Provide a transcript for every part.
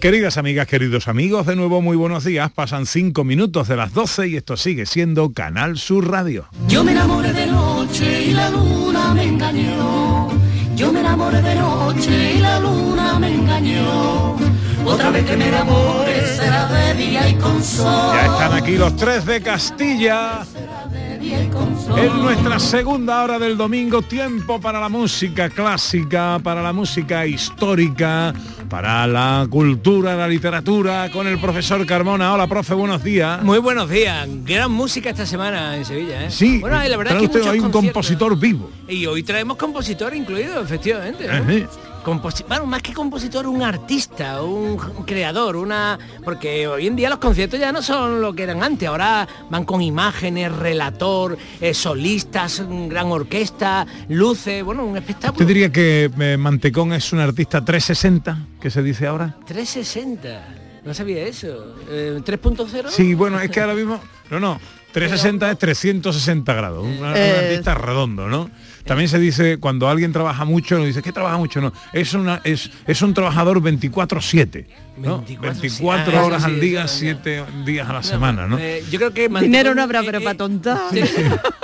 Queridas amigas, queridos amigos, de nuevo muy buenos días. Pasan cinco minutos de las 12 y esto sigue siendo Canal Sur Radio. Yo me enamoré de noche y la luna me engañó. Yo me enamoré de noche y la luna me engañó. Otra vez que me enamore será de día y con sol. Ya están aquí los tres de Castilla. En nuestra segunda hora del domingo, tiempo para la música clásica, para la música histórica, para la cultura, la literatura, con el profesor Carmona. Hola, profe, buenos días. Muy buenos días. Gran música esta semana en Sevilla, ¿eh? Sí, Bueno, la verdad trae es que usted hoy un compositor vivo. Y hoy traemos compositor incluido, efectivamente. ¿no? Composi- bueno, más que compositor, un artista, un, creador, una. Porque hoy en día los conciertos ya no son lo que eran antes. Ahora van con imágenes, relator, eh, solistas, gran orquesta, luces, bueno, un espectáculo. ¿Usted diría que eh, Mantecón es un artista 360, que se dice ahora? 360. No sabía eso. Eh, 3.0. Sí, bueno, es que ahora mismo... No, no, 360 es 360 grados, un, un Eh, artista redondo, ¿no? También se dice, cuando alguien trabaja mucho, no dice, ¿qué trabaja mucho? No, es, una, es, es un trabajador 24-7, ¿no? 24/7. 24 Ah, horas sí, al día, eso, 7 días a la semana, ¿no? Eh, yo creo que Dinero no habrá, eh, pero eh, para tontar. tres-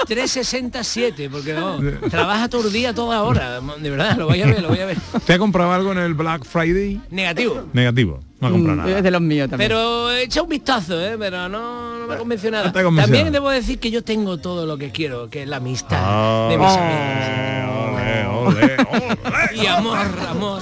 367, porque no, trabaja todo el día, toda hora. De verdad, lo voy a ver, lo voy a ver. ¿Te ha comprado algo en el Black Friday? Negativo. Negativo, no ha comprado Mm, nada. Es de los míos también. Pero echa un vistazo, ¿eh? pero no, no me ha convencido nada. No. También debo decir que yo tengo todo lo que quiero, que es la amistad Ah, de mis ole, amigos. ole. Y amor, amor.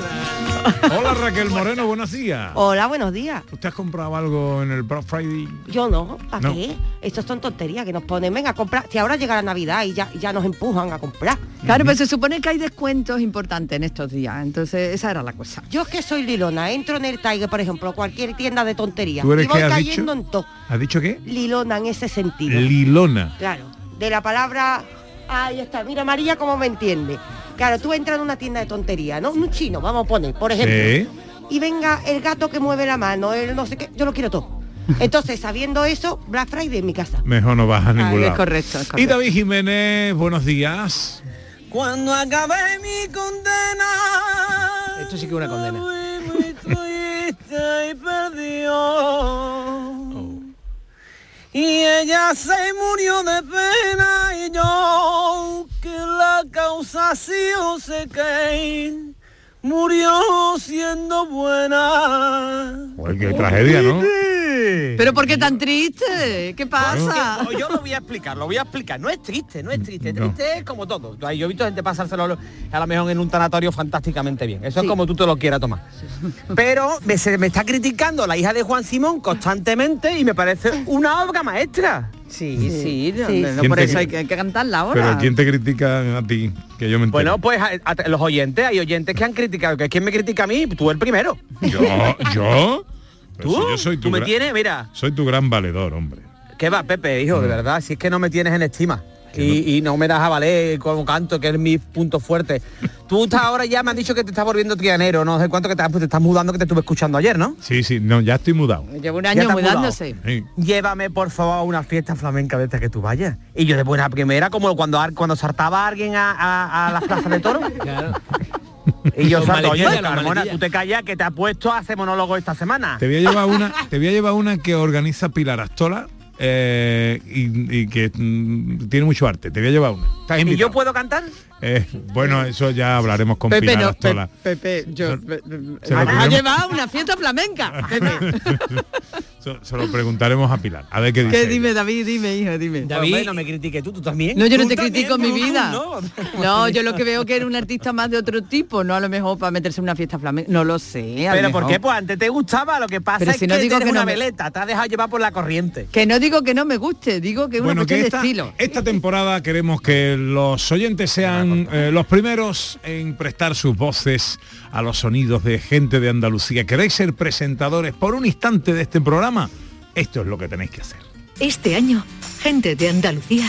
Hola Raquel Moreno, buenos días. Hola, buenos días. ¿Usted ha comprado algo en el Black Friday? Yo no, ¿para No. qué? Estos son tonterías que nos ponen, venga a comprar. Si ahora llega la Navidad y ya, ya nos empujan a comprar. Claro, pero se supone que hay descuentos importantes en estos días, entonces esa era la cosa. Yo es que soy Lilona, entro en el Tiger, por ejemplo, cualquier tienda de tonterías. ¿Tú eres y voy qué has cayendo dicho? en todo. ¿Has dicho qué? Lilona en ese sentido. Lilona. claro, de la palabra... Ahí está, mira María cómo me entiende. Claro, tú entras en una tienda de tonterías, ¿no? Un chino, vamos a poner, por ejemplo. Sí. Y venga el gato que mueve la mano, el no sé qué, yo lo quiero todo. Entonces, sabiendo eso, Black Friday en mi casa. Mejor no vas a ningún es lado. correcto, es Y correcto. David Jiménez, buenos días. Cuando acabé mi condena. Esto sí que es una condena. muy triste y. Y ella se murió de pena y yo que la causa ha sido sé que murió siendo buena. Uy, qué tragedia, ¿no? Pero ¿por qué tan triste? ¿Qué pasa? Yo lo voy a explicar, lo voy a explicar. No es triste, no es triste. No. Triste es como todo. Yo he visto gente pasárselo a lo mejor en un tanatorio fantásticamente bien. Eso es como tú te lo quieras tomar. Pero me, se me está criticando la hija de Juan Simón constantemente y me parece una obra maestra. Sí, sí, no, sí. no, ¿Quién por eso hay que, hay que cantarla ahora. Pero ¿quién te critica a ti? Que yo me entero. Bueno, pues a- a- los oyentes, hay oyentes que han criticado. que ¿Quién me critica a mí? Tú el primero. ¿Yo? ¿Yo? ¿Tú? si yo soy tu Tú me gran- tienes, mira. Soy tu gran valedor, hombre. ¿Qué va, Pepe, hijo? De verdad, si es que no me tienes en estima. Y, y no me das a valer como canto, que es mi punto fuerte. Tú estás ahora ya me han dicho que te estás volviendo trianero, no sé cuánto que te, pues te estás mudando que te estuve escuchando ayer, ¿no? Sí, sí, no, ya estoy mudado. Llevo un año mudándose. Sí. Llévame por favor a una fiesta flamenca de esta que tú vayas. Y yo de buena primera, como cuando cuando saltaba alguien a, a, a la plaza de toro. Claro. Y yo salto, oye, Carmona, tú te callas que te has puesto a hacer monólogo esta semana. Te voy a llevar una, te voy a llevar una que organiza Pilar Astola eh, y, y que mm, tiene mucho arte. Te voy a llevar una. ¿Y yo puedo cantar? Eh, bueno, eso ya hablaremos con Pepe, Pilar no, Astola. Pe- Pepe, yo... Se- Pe- se lo ha llevado una fiesta flamenca. Pepe. Se, se lo preguntaremos a Pilar. A ver qué dice. ¿Qué ella. dime, David? Dime, hijo, dime. David- Hombre, no me critiques tú, tú también. No, yo no te critico mi tú, tú, vida. no. No, yo lo que veo que era un artista más de otro tipo, no a lo mejor para meterse en una fiesta flamenca. No lo sé. Pero ¿por mejor. qué? Pues antes te gustaba, lo que pasa Pero es si no que digo que no una me- veleta, te has dejado llevar por la corriente. Que no digo que no me guste, digo que es una Bueno, que cuestión esta, de estilo. esta temporada queremos que los oyentes sean eh, los primeros en prestar sus voces a los sonidos de gente de Andalucía. ¿Queréis ser presentadores por un instante de este programa? Esto es lo que tenéis que hacer. Este año, Gente de Andalucía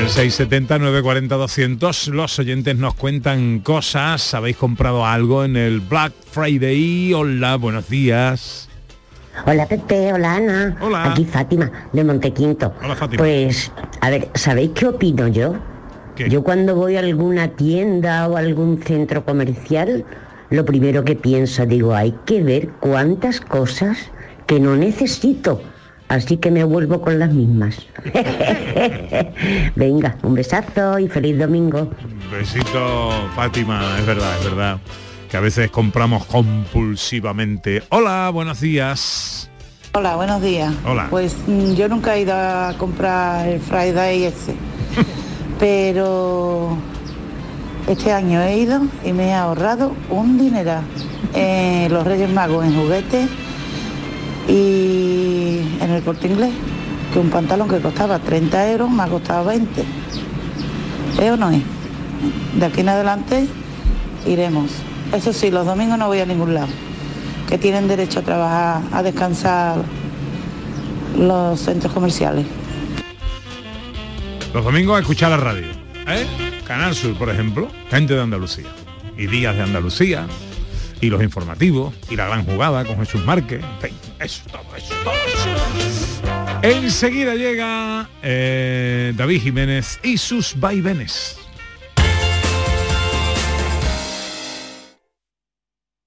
El 670-940-200 los oyentes nos cuentan cosas. ¿Habéis comprado algo en el Black Friday? Hola, buenos días. Hola Pepe, hola Ana. Hola. Aquí Fátima, de Montequinto. Hola, Fátima. Pues, a ver, ¿sabéis qué opino yo? Yo cuando voy a alguna tienda o algún centro comercial, lo primero que pienso, digo, hay que ver cuántas cosas que no necesito. Así que me vuelvo con las mismas. Venga, un besazo y feliz domingo. Besito, Fátima, es verdad, es verdad. Que a veces compramos compulsivamente. Hola, buenos días. Hola, buenos días. Hola. Pues mm, yo nunca he ido a comprar el Friday ese, pero este año he ido y me he ahorrado un dineral en los Reyes Magos en juguetes y en el corte inglés, que un pantalón que costaba 30 euros me ha costado 20. ¿Es o no es? De aquí en adelante iremos. Eso sí, los domingos no voy a ningún lado, que tienen derecho a trabajar, a descansar los centros comerciales. Los domingos a escuchar la radio. ¿eh? Canal Sur, por ejemplo, gente de Andalucía. Y Días de Andalucía. Y los informativos. Y la gran jugada con Jesús Márquez. En fin, eso, todo eso, todo. Enseguida llega eh, David Jiménez y sus vaivenes.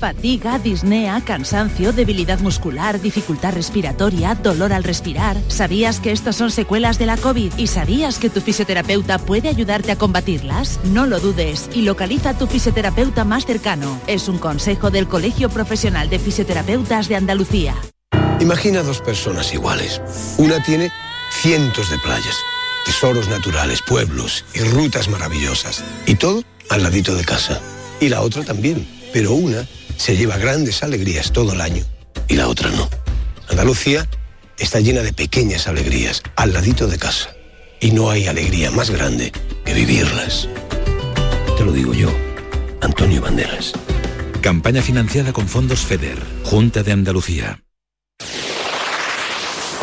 Fatiga, disnea, cansancio, debilidad muscular, dificultad respiratoria, dolor al respirar. ¿Sabías que estos son secuelas de la COVID? ¿Y sabías que tu fisioterapeuta puede ayudarte a combatirlas? No lo dudes y localiza a tu fisioterapeuta más cercano. Es un consejo del Colegio Profesional de Fisioterapeutas de Andalucía. Imagina dos personas iguales. Una tiene cientos de playas, tesoros naturales, pueblos y rutas maravillosas. Y todo al ladito de casa. Y la otra también. Pero una se lleva grandes alegrías todo el año y la otra no. Andalucía está llena de pequeñas alegrías al ladito de casa. Y no hay alegría más grande que vivirlas. Te lo digo yo, Antonio Banderas. Campaña financiada con fondos FEDER, Junta de Andalucía.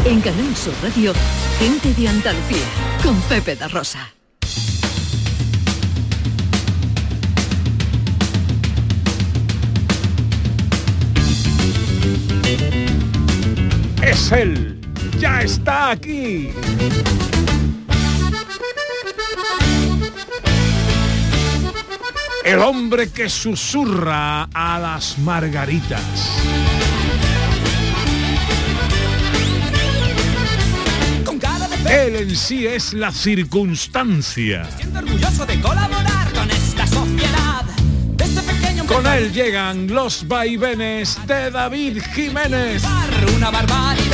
En Canal Sur Radio, gente de Andalucía, con Pepe da Rosa. Es él. Ya está aquí. El hombre que susurra a las margaritas. Él en sí es la circunstancia. orgulloso de colaborar con esta sociedad. Desde pequeño Con él llegan los vaivenes de David Jiménez. una barbaridad.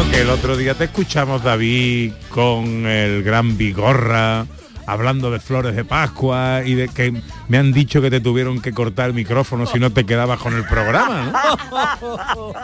Bueno, que el otro día te escuchamos, David, con el gran Vigorra, hablando de flores de Pascua y de que me han dicho que te tuvieron que cortar el micrófono si no te quedabas con el programa, ¿no?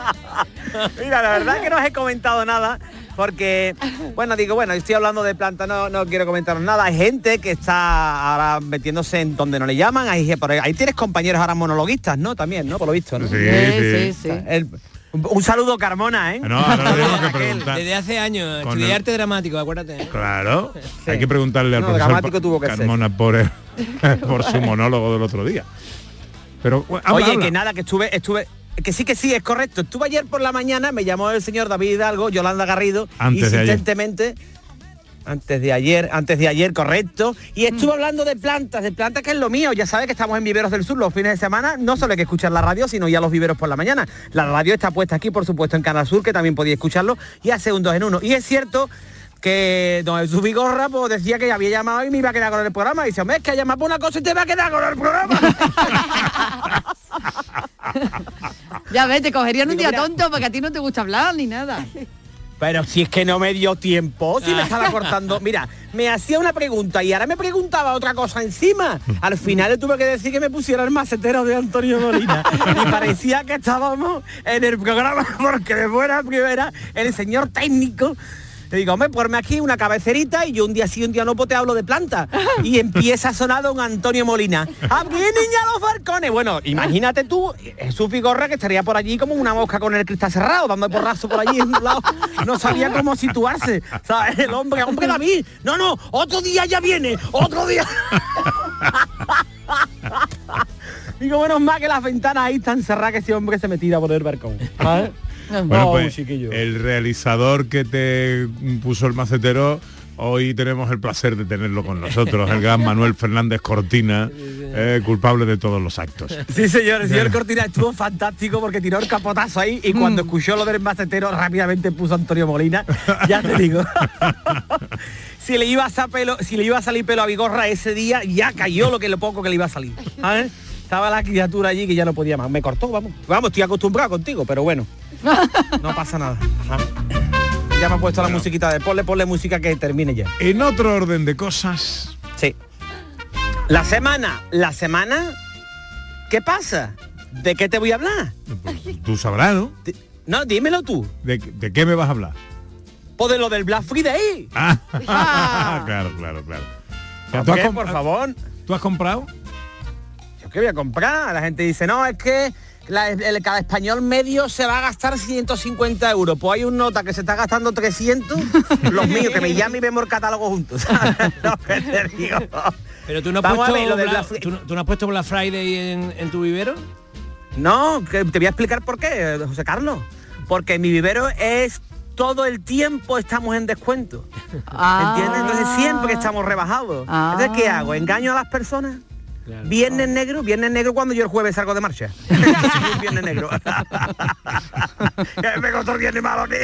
Mira, la verdad que no os he comentado nada porque, bueno, digo, bueno, estoy hablando de planta, no, no quiero comentaros nada. Hay gente que está ahora metiéndose en donde no le llaman. Ahí, por ahí, ahí tienes compañeros ahora monologuistas, ¿no? También, ¿no? Por lo visto, ¿no? Sí, sí, sí. El- un, saludo, Carmona, ¿eh? No, ahora tenemos que preguntar. Desde hace años, Con estudié el- arte dramático, acuérdate. Claro, hay que preguntarle al No, profesor dramático tuvo que ser. Carmona por, el- por su monólogo del otro día. Pero bueno, habla, Oye, habla. que nada, que estuve, estuve, que sí que sí, es correcto. Estuve ayer por la mañana, me llamó el señor David Hidalgo, Yolanda Garrido, Antes de ayer. Antes de ayer, antes de ayer, correcto. Y estuve hablando de plantas, de plantas que es lo mío. Ya sabes que estamos en Viveros del Sur los fines de semana. No solo hay que escuchar la radio, sino ya los viveros por la mañana. La radio está puesta aquí, por supuesto, en Canal Sur, que también podía escucharlo. Y hace un dos en uno. Y es cierto que don Jesús Vigorra pues, decía que había llamado y me iba a quedar con el programa. Y dice, hombre, es que llama por una cosa y te va a quedar con el programa. Ya ves, te cogerían un Digo, día mira. tonto porque a ti no te gusta hablar ni nada. Pero si es que no me dio tiempo, si me estaba cortando. Mira, me hacía una pregunta y ahora me preguntaba otra cosa encima. Al final le tuve que decir que me pusiera el macetero de Antonio Molina. Y parecía que estábamos en el programa porque de buena primera el señor técnico. Le digo, hombre, ponme aquí una cabecerita y yo un día sí, un día no, pues te hablo de planta. Y empieza a sonar don Antonio Molina. ¡Aquí niña los barcones! Bueno, imagínate tú, Jesús Vigorra que estaría por allí como una mosca con el cristal cerrado, dando porrazo por allí en un lado. No sabía cómo situarse. ¿Sabes? El hombre, hombre David. No, no, otro día ya viene, otro día. Digo, menos mal que las ventanas ahí están cerradas que ese hombre se me tira por el balcón. Bueno, Oh, pues chiquillo. el realizador que te puso el macetero, hoy tenemos el placer de tenerlo con nosotros, el gran Manuel Fernández Cortina, eh, culpable de todos los actos. Sí, señor, el señor Cortina estuvo fantástico porque tiró el capotazo ahí y cuando escuchó lo del macetero rápidamente puso Antonio Molina. Ya te digo. si le iba a sa- pelo, si le iba a salir pelo a Vigorra ese día, ya cayó lo que lo poco que le iba a salir. ¿sabes? Estaba la criatura allí que ya no podía más. Me cortó, vamos. Vamos, estoy acostumbrado contigo, pero bueno. No pasa nada. Ya me ha puesto la musiquita de ponle, ponle música que termine ya. En otro orden de cosas. Sí. La semana, la semana, ¿qué pasa? ¿De qué te voy a hablar? Tú sabrás, ¿no? No, dímelo tú. ¿De, de qué me vas a hablar? O de lo del Black Friday. Ah, claro, claro, claro. ¿Por ¿Tú has qué, comp- por favor? ¿Tú has comprado? ¿Yo qué voy a comprar? La gente dice, no, es que la- el, cada español medio se va a gastar 150 euros. Pues hay un nota que se está gastando 300, los míos, que me llame y vemos el catálogo juntos. ¿sabes lo que te digo? Pero tú no has puesto, ver, ¿tú, no- tú no has puesto Black Friday en, en tu vivero? No, que te voy a explicar por qué, José Carlos. Porque mi vivero es todo el tiempo estamos en descuento. Ah. ¿Entiendes? Entonces siempre estamos rebajados. Ah. Entonces, ¿qué hago? ¿Engaño a las personas? Viernes negro, viernes negro cuando yo el jueves salgo de marcha. viernes negro. me costó el viernes malo aquí.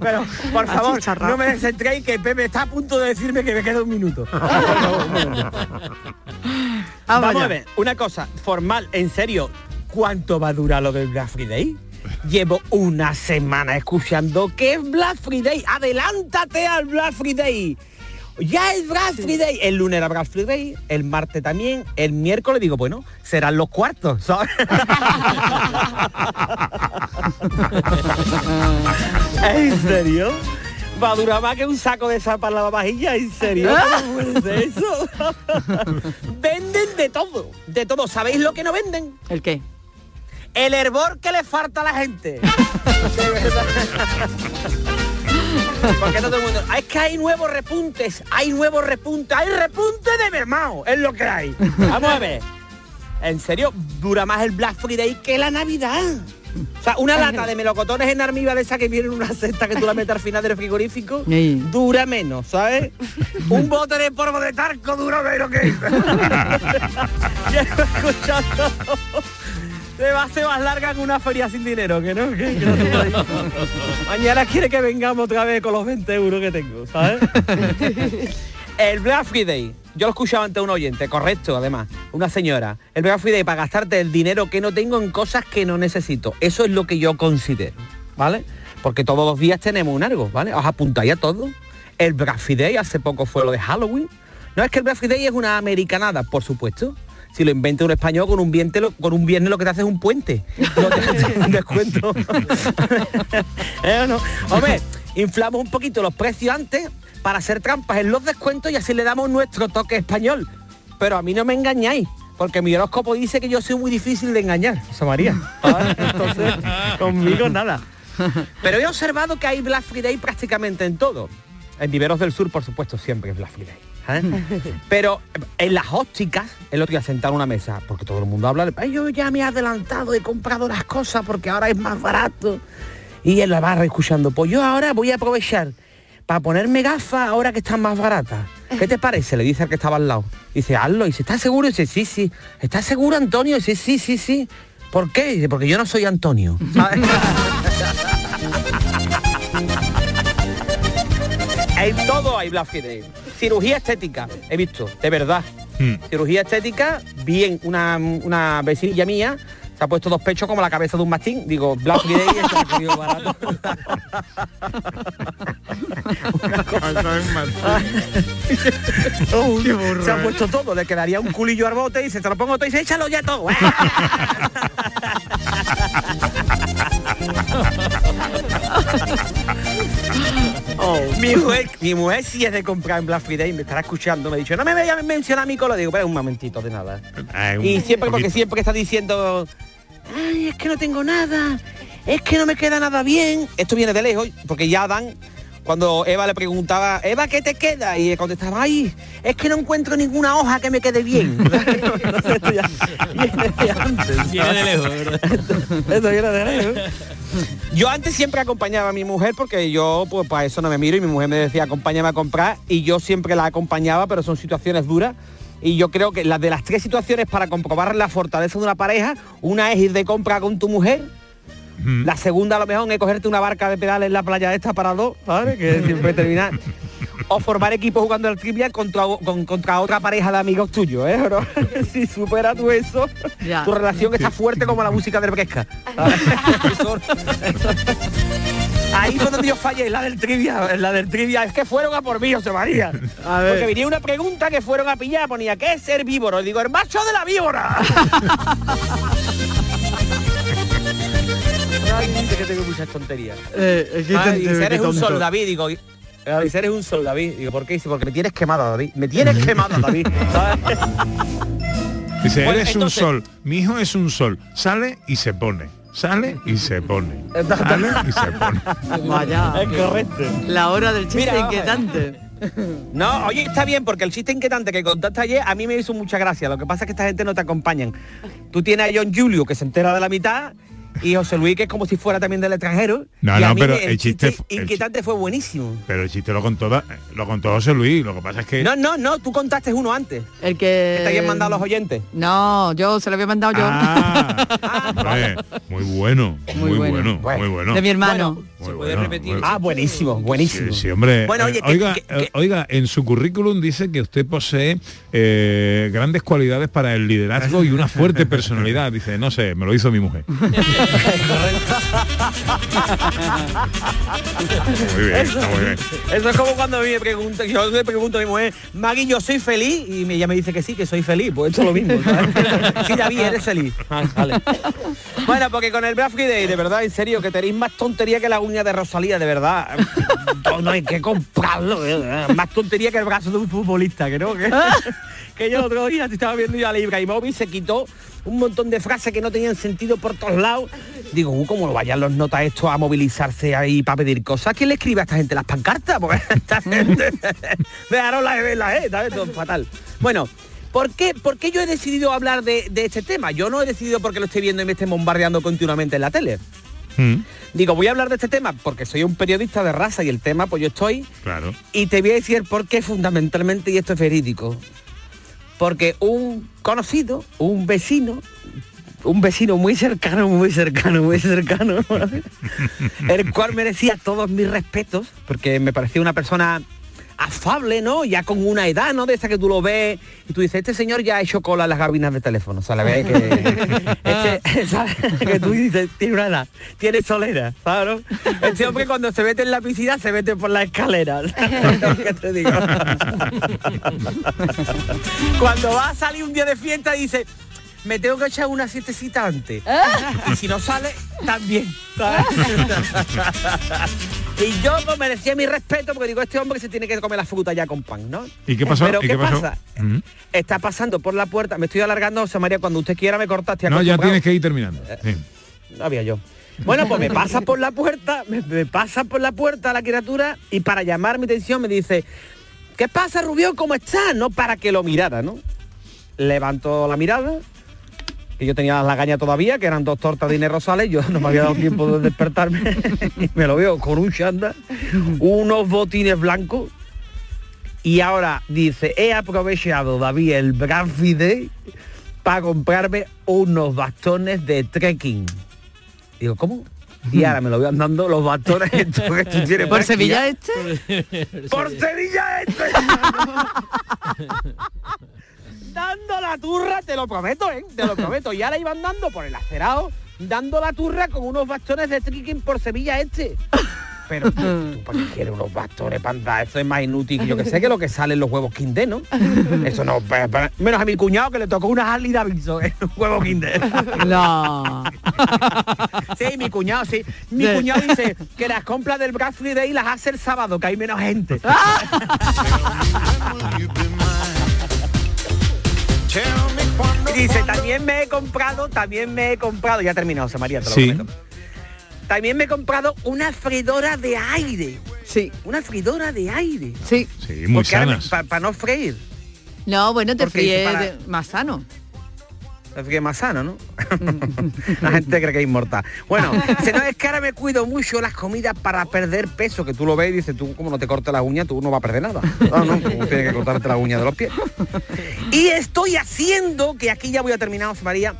Pero, por favor, no me desentréis que Pepe está a punto de decirme que me queda un minuto. Vamos a ver, una cosa, formal, en serio, ¿cuánto va a durar lo del Black Friday? Llevo una semana escuchando que es Black Friday. Adelántate al Black Friday. Ya es Black Friday. El lunes era Black Friday, el martes también, el miércoles digo, bueno, serán los cuartos, ¿sabes? ¿En serio? Va a durar más que un saco de sal para la vajilla, ¿en serio? ¿Cómo puede ser eso? venden de todo, de todo. ¿Sabéis lo que no venden? ¿El qué? El hervor que le falta a la gente. De verdad. Porque no todo el mundo. "Ah, Es que hay nuevos repuntes, hay nuevos repuntes, hay repunte de mermao, es lo que hay. Vamos a ver. En serio, dura más el Black Friday que la Navidad. O sea, una lata de melocotones en armiva de esa que viene en una cesta que tú la metes al final del frigorífico, dura menos, ¿sabes? Un bote de polvo de tarco dura menos que eso. Llevo escuchando. Se va a hacer más larga que una feria sin dinero, que no, que, no lo digo. Mañana quiere que vengamos otra vez con los 20 euros que tengo, ¿sabes? El Black Friday, yo lo escuchaba ante un oyente, correcto, además, una señora. El Black Friday para gastarte el dinero que no tengo en cosas que no necesito. Eso es lo que yo considero, ¿vale? Porque todos los días tenemos un algo, ¿vale? Os apuntáis a todo. El Black Friday hace poco fue lo de Halloween. No es que el Black Friday es una americanada, por supuesto. Si lo inventa un español con un viernes, lo, con un viernes lo que te hace es un puente. No te hace un descuento. ¿Eh no? Hombre, inflamos un poquito los precios antes para hacer trampas en los descuentos y así le damos nuestro toque español. Pero a mí no me engañáis, porque mi horóscopo dice que yo soy muy difícil de engañar, José María. ¿sabes? Entonces, conmigo nada. Pero he observado que hay Black Friday prácticamente en todo. En Viveros del Sur, por supuesto, siempre es Black Friday. ¿Eh? Pero en las ópticas, el otro día sentado en una mesa, porque todo el mundo habla de, "Ay, yo ya me he adelantado, he comprado las cosas porque ahora es más barato. Y él la va escuchando, pues yo ahora voy a aprovechar para ponerme gafas ahora que están más baratas. ¿Qué te parece? Le dice al que estaba al lado. Dice, hazlo. Y dice, ¿estás seguro? Y dice, sí, sí. ¿Estás seguro, Antonio? Y dice, sí, sí, sí. ¿Por qué? Dice, porque yo no soy Antonio. en todo hay Black Friday. Cirugía estética, he visto, de verdad. Hmm. Cirugía estética, bien, una, una vecinilla mía se ha puesto dos pechos como la cabeza de un mastín. Digo, Black Friday es el comido barato. se ha puesto todo, le quedaría un culillo al bote y se te lo pongo todo y dice, échalo ya todo. Oh, mi, mujer, mi mujer sí es de comprar en Black Friday, me estará escuchando, me ha dicho, no me vayas a mencionar mi cola, digo, pero un momentito de nada. Ah, Y siempre, porque siempre está diciendo, ay, es que no tengo nada, es que no me queda nada bien. Esto viene de lejos, porque ya dan, cuando Eva le preguntaba, Eva, ¿qué te queda? Y contestaba, ay, es que no encuentro ninguna hoja que me quede bien. Entonces, esto ya viene de antes. Viene de lejos, ¿verdad? Esto viene de lejos. Yo antes siempre acompañaba a mi mujer porque yo pues para eso no me miro y mi mujer me decía acompáñame a comprar y yo siempre la acompañaba pero son situaciones duras y yo creo que las de las tres situaciones para comprobar la fortaleza de una pareja una es ir de compra con tu mujer la segunda a lo mejor es cogerte una barca de pedales en la playa de esta para dos ¿sabes? que siempre termina o formar equipo jugando al trivia contra, con- contra otra pareja de amigos tuyos, ¿eh? bro? si supera tú eso, Ya. tu relación está fuerte como la música de Bresca. Eso- Ahí fue donde yo fallé, la del trivia, la del trivia, es que fueron a por mí, José María. Porque venía una pregunta que fueron a pillar, ponía, ¿qué es ser víboro? Y digo, el macho de la víbora. Ay, dice que tengo muchas tonterías. Eh, es que Ay, te- dice, qué eres un sol, David, digo, y- dice, eres un sol, David. Digo, ¿por qué? Dice, porque me tienes quemado, David. Me tienes quemado, David. ¿sabes? Dice, Bueno, eres entonces- un sol, mi hijo es un sol, sale y se pone, sale y se pone, sale y se pone. Vaya. Es correcto. La hora del chiste Mira, inquietante. No, oye, está bien, porque el chiste inquietante que contaste ayer a mí me hizo mucha gracia. Lo que pasa es que esta gente no te acompañan. Tú tienes a John Julio, que se entera de la mitad, y José Luis, que es como si fuera también del extranjero. No, y no, a mí pero el chiste el inquietante fue buenísimo. Pero el chiste lo contó, lo contó José Luis, lo que pasa es que... No, no, no, tú contaste uno antes. El que... Que te habían mandado los oyentes. No, yo se lo había mandado yo. Ah, hombre, muy bueno, muy, bueno, muy bueno. De mi hermano. Muy bueno, muy- Ah, buenísimo, buenísimo. Sí, sí, hombre. Bueno, Eh, oye, que- oiga, que- eh, oiga, en su currículum dice que usted posee eh, grandes cualidades para el liderazgo y una fuerte personalidad. Dice, no sé, me lo hizo mi mujer. Muy bien, Eso, está muy bien. eso es como cuando me preguntan, yo le pregunto a mi mujer, Maggie, yo soy feliz, y ella me dice que sí, que soy feliz, pues esto es lo mismo. sí, David, eres feliz. Ah, vale. Bueno, porque con el Black Friday, de verdad, en serio, que tenéis más tontería que la uña de Rosalía, de verdad. No, hay que comprarlo, ¿eh? más tontería que el brazo de un futbolista, que no, que, que yo el otro día estaba viendo yo a la Ibrahimovic se quitó un montón de frases que no tenían sentido por todos lados. Digo, uh, ¿cómo lo vayan los notas estos a movilizarse ahí para pedir cosas? ¿Quién le escribe a esta gente las pancartas? Porque esta gente dejaron la verla, ¿eh? ¿Sabes? Todo fatal. Bueno, ¿por qué, por qué yo he decidido hablar de, de este tema? Yo no he decidido porque lo estoy viendo y me esté bombardeando continuamente en la tele. Mm, Digo, voy a hablar de este tema porque soy un periodista de raza y el tema, pues yo estoy claro. y te voy a decir por qué fundamentalmente, y esto es verídico. Porque un conocido, un vecino, un vecino muy cercano, muy cercano, muy cercano, el cual merecía todos mis respetos, porque me parecía una persona afable, ¿no? Ya con una edad, ¿no? De esa que tú lo ves y tú dices, este señor ya ha hecho cola en las gabinas de teléfono, o sea, la ves que, este, ¿sabes? que tú dices, tiene una edad, tiene solera, ¿sabes? no? Este hombre cuando se mete en la piscina se mete por la escalera, cuando va a salir un día de fiesta dice, me tengo que echar una siestecita antes. Y si no sale, también. y yo pues, merecía mi respeto porque digo, este hombre se tiene que comer la fruta ya con pan, ¿no? ¿Y qué pasó? Pero ¿Y ¿qué, qué pasó? pasa? Mm. Está pasando por la puerta, me estoy alargando, José María, cuando usted quiera me cortaste. No, ya tienes que ir terminando. Sí. No había yo. Bueno, pues me pasa por la puerta, me, me pasa por la puerta la criatura y para llamar mi atención me dice, ¿qué pasa, Rubio? ¿Cómo estás? No para que lo mirara, ¿no? Levanto la mirada que yo tenía las lagañas todavía, que eran dos tortas de Inés Rosales, yo no me había dado tiempo de despertarme y me lo veo con un chanda, unos botines blancos y ahora dice, he aprovechado David el Black Friday para comprarme unos bastones de trekking. Digo, ¿cómo? Y ahora me lo voy andando los bastones estos que tú tienes ¿Por Sevilla ya. este? ¡Por Sevilla este! Dando la turra, te lo prometo, ¿eh? Te lo prometo. Y ahora iban dando por el acerado, dando la turra con unos bastones de trekking por Sevilla este. Pero tú, ¿para qué quieres unos bastones para andar? Eso es más inútil yo que sé que lo que sale en los huevos Kinder, ¿no? Eso no, menos a mi cuñado que le tocó una Harley Davidson en un huevo Kinder. No. Sí, mi cuñado, sí. Mi Sí. cuñado dice que las compras del Black Friday las hace el sábado, que hay menos gente. también me he comprado, también me he comprado, ya terminado, José María, te lo Sí. También me he comprado una freidora de aire. Sí. Una freidora de aire. Sí. Sí, muy. Para no freír. No, bueno, te fríes para- más sano. Es que más sano, ¿no? La gente cree que es inmortal. Bueno, si no es que ahora me cuido mucho las comidas para perder peso, que tú lo ves y dices, tú como no te cortes las uñas, tú no vas a perder nada. No, no, tú tienes que cortarte las uñas de los pies. Y estoy haciendo, que aquí ya voy a terminar, José María,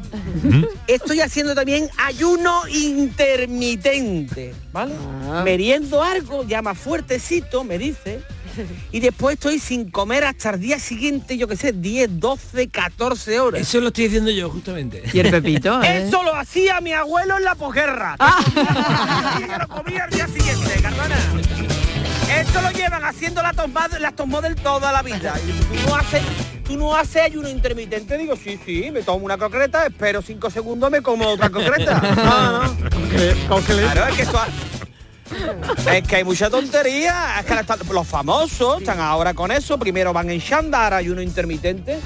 estoy haciendo también ayuno intermitente, ¿vale? Meriendo algo, ya más fuertecito, me dice. Y después estoy sin comer hasta el día siguiente, yo qué sé, 10, 12, 14 horas. Eso lo estoy diciendo yo justamente. Y el pepito, ¿eh? Eso lo hacía mi abuelo en la posguerra. Y yo lo comía al día siguiente, Cardona. Esto lo llevan haciendo la tomada, las model toda la vida. Y tú no haces, tú no haces ayuno intermitente. Digo, sí, sí, me tomo una concreta, espero cinco segundos, me como otra concreta. No, no. Claro, es que esto ha- es que hay mucha tontería. Es que los famosos están ahora con eso. Primero van en chándal, ayuno intermitente.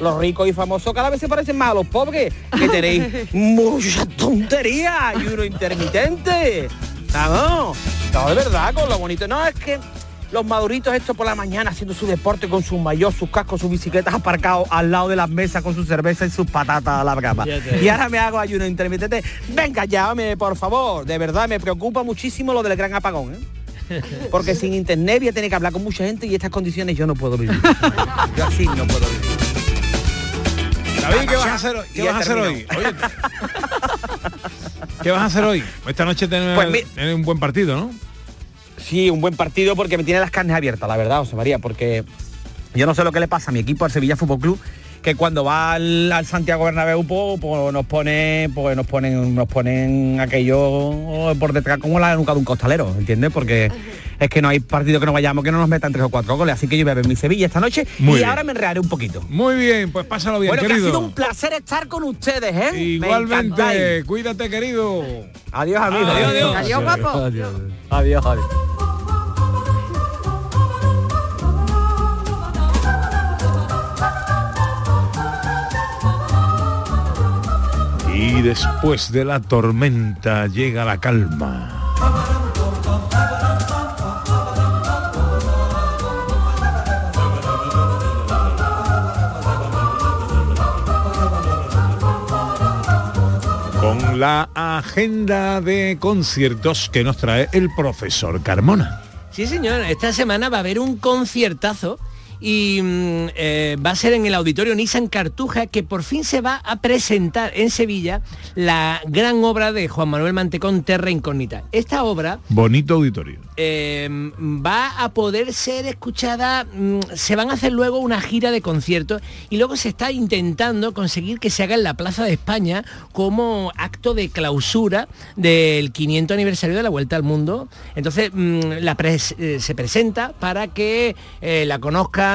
Los ricos y famosos cada vez se parecen más a los pobres. Que tenéis mucha tontería. Ayuno intermitente. Vamos. No, de verdad, con lo bonito. No, es que los maduritos estos por la mañana haciendo su deporte con sus mayos, sus cascos, sus bicicletas aparcados al lado de las mesas con su cerveza y sus patatas a la te Y ahora me hago ayuno intermitente. Venga, llámame, por favor. De verdad, me preocupa muchísimo lo del gran apagón, ¿eh? Porque sin internet voy a tener que hablar con mucha gente y estas condiciones yo no puedo vivir. Yo así no puedo vivir. David, ¿qué vas a hacer hoy? ¿Qué vas a hacer hoy? Oye, ¿Qué vas a hacer hoy? Esta noche tenés, Pues un buen partido, ¿no? Sí, un buen partido porque me tiene las carnes abiertas, la verdad, José María, porque yo no sé lo que le pasa a mi equipo, al Sevilla Fútbol Club, que cuando va al, al Santiago Bernabéu pues, pues nos pone pues nos ponen nos ponen aquello por detrás como la nuca de un costalero, ¿entiendes? Porque es que no hay partido que no vayamos que no nos metan tres o cuatro goles, así que yo voy a ver mi Sevilla esta noche Muy y bien. ahora me enrearé un poquito. Muy bien, pues pásalo bien, bueno, que ha querido. sido un placer estar con ustedes, ¿eh? Me Igualmente, cuídate, querido. Adiós, amigos. Adiós, adiós. Adiós. Adiós, adiós. adiós. Y después de la tormenta llega la calma. Con la agenda de conciertos que nos trae el profesor Carmona. Sí, señor. Esta semana va a haber un conciertazo y mm, eh, va a ser en el auditorio Nissan Cartuja que por fin se va a presentar en Sevilla la gran obra de Juan Manuel Mantecón Terra Incógnita. Esta obra Bonito auditorio. eh, va a poder ser escuchada, mm, se van a hacer luego una gira de conciertos y luego se está intentando conseguir que se haga en la Plaza de España como acto de clausura del 500 aniversario de la Vuelta al Mundo. Entonces mm, la pres- eh, se presenta para que eh, la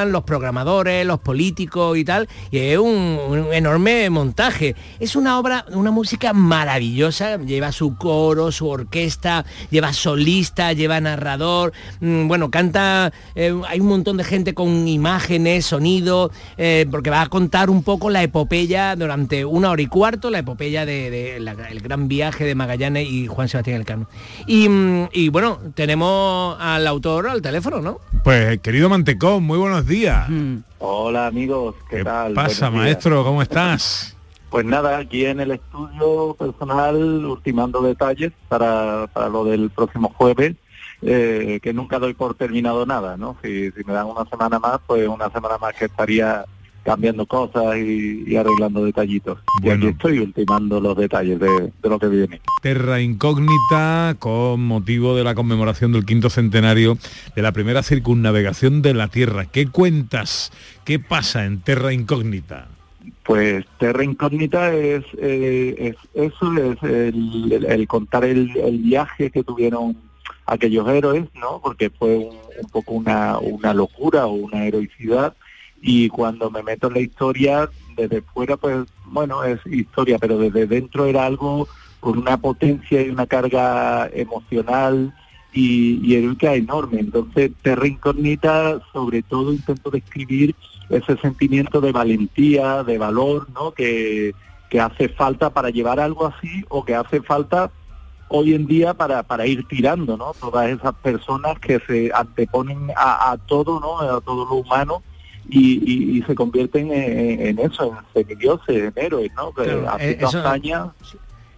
los programadores, los políticos y tal, y es un, enorme montaje. Es una obra, una música maravillosa, lleva su coro, su orquesta, lleva solista, lleva narrador, mm, bueno, canta, eh, hay un montón de gente con imágenes, sonido, eh, porque va a contar un poco la epopeya durante una hora y cuarto, la epopeya del de, gran viaje de Magallanes y Juan Sebastián Elcano. Y, mm, y bueno, tenemos al autor al teléfono, ¿no? Pues querido Mantecón, muy buenos días. Mm. Hola amigos, ¿qué, tal? Pasa, Buenos maestro? ¿Cómo estás? Pues nada, aquí en el estudio personal, ultimando detalles para, para lo del próximo jueves, eh, que nunca doy por terminado nada, ¿no? Si, si me dan una semana más, pues una semana más que estaría cambiando cosas y, y arreglando detallitos. Y aquí estoy ultimando los detalles de, de lo que viene. Terra Incógnita con motivo de la conmemoración del quinto centenario de la primera circunnavegación de la Tierra. ¿Qué cuentas? ¿Qué pasa en Terra Incógnita? Pues Terra Incógnita es, eh, es eso, es el, el- el contar el, el viaje que tuvieron aquellos héroes, ¿no? Porque fue un, un poco una, una locura o una heroicidad y cuando me meto en la historia, desde fuera, pues bueno, es historia, pero desde dentro era algo con una potencia y una carga emocional y, y enorme. Entonces, Terra Incógnita, sobre todo intento describir ese sentimiento de valentía, de valor, ¿no? Que, que hace falta para llevar algo así o que hace falta hoy en día para, para ir tirando, ¿no? Todas esas personas que se anteponen a todo, ¿no? A todo lo humano y, y- y se convierten en, en eso, en semidioses, en héroes, ¿no? Haciendo eh, eso- hazañas.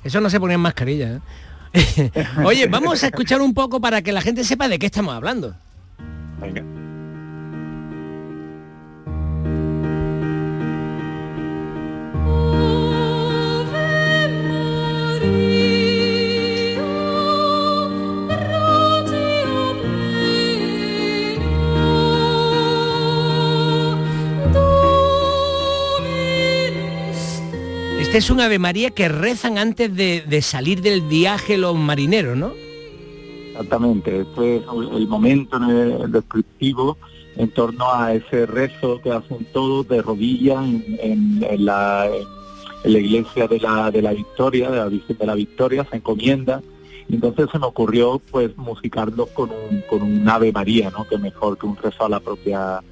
Eso no se ponía en mascarilla. ¿eh? Oye, vamos a escuchar un poco para que la gente sepa de qué estamos hablando. Venga. Este es un Ave María que rezan antes de, de salir del viaje los marineros, ¿no? Exactamente, este es el momento descriptivo en torno a ese rezo que hacen todos de rodillas en, la, iglesia de la, de la Victoria, de la de la Victoria, se encomienda. Entonces se me ocurrió pues musicarlo con un, con un Ave María, ¿no? Que mejor que un rezo a la propia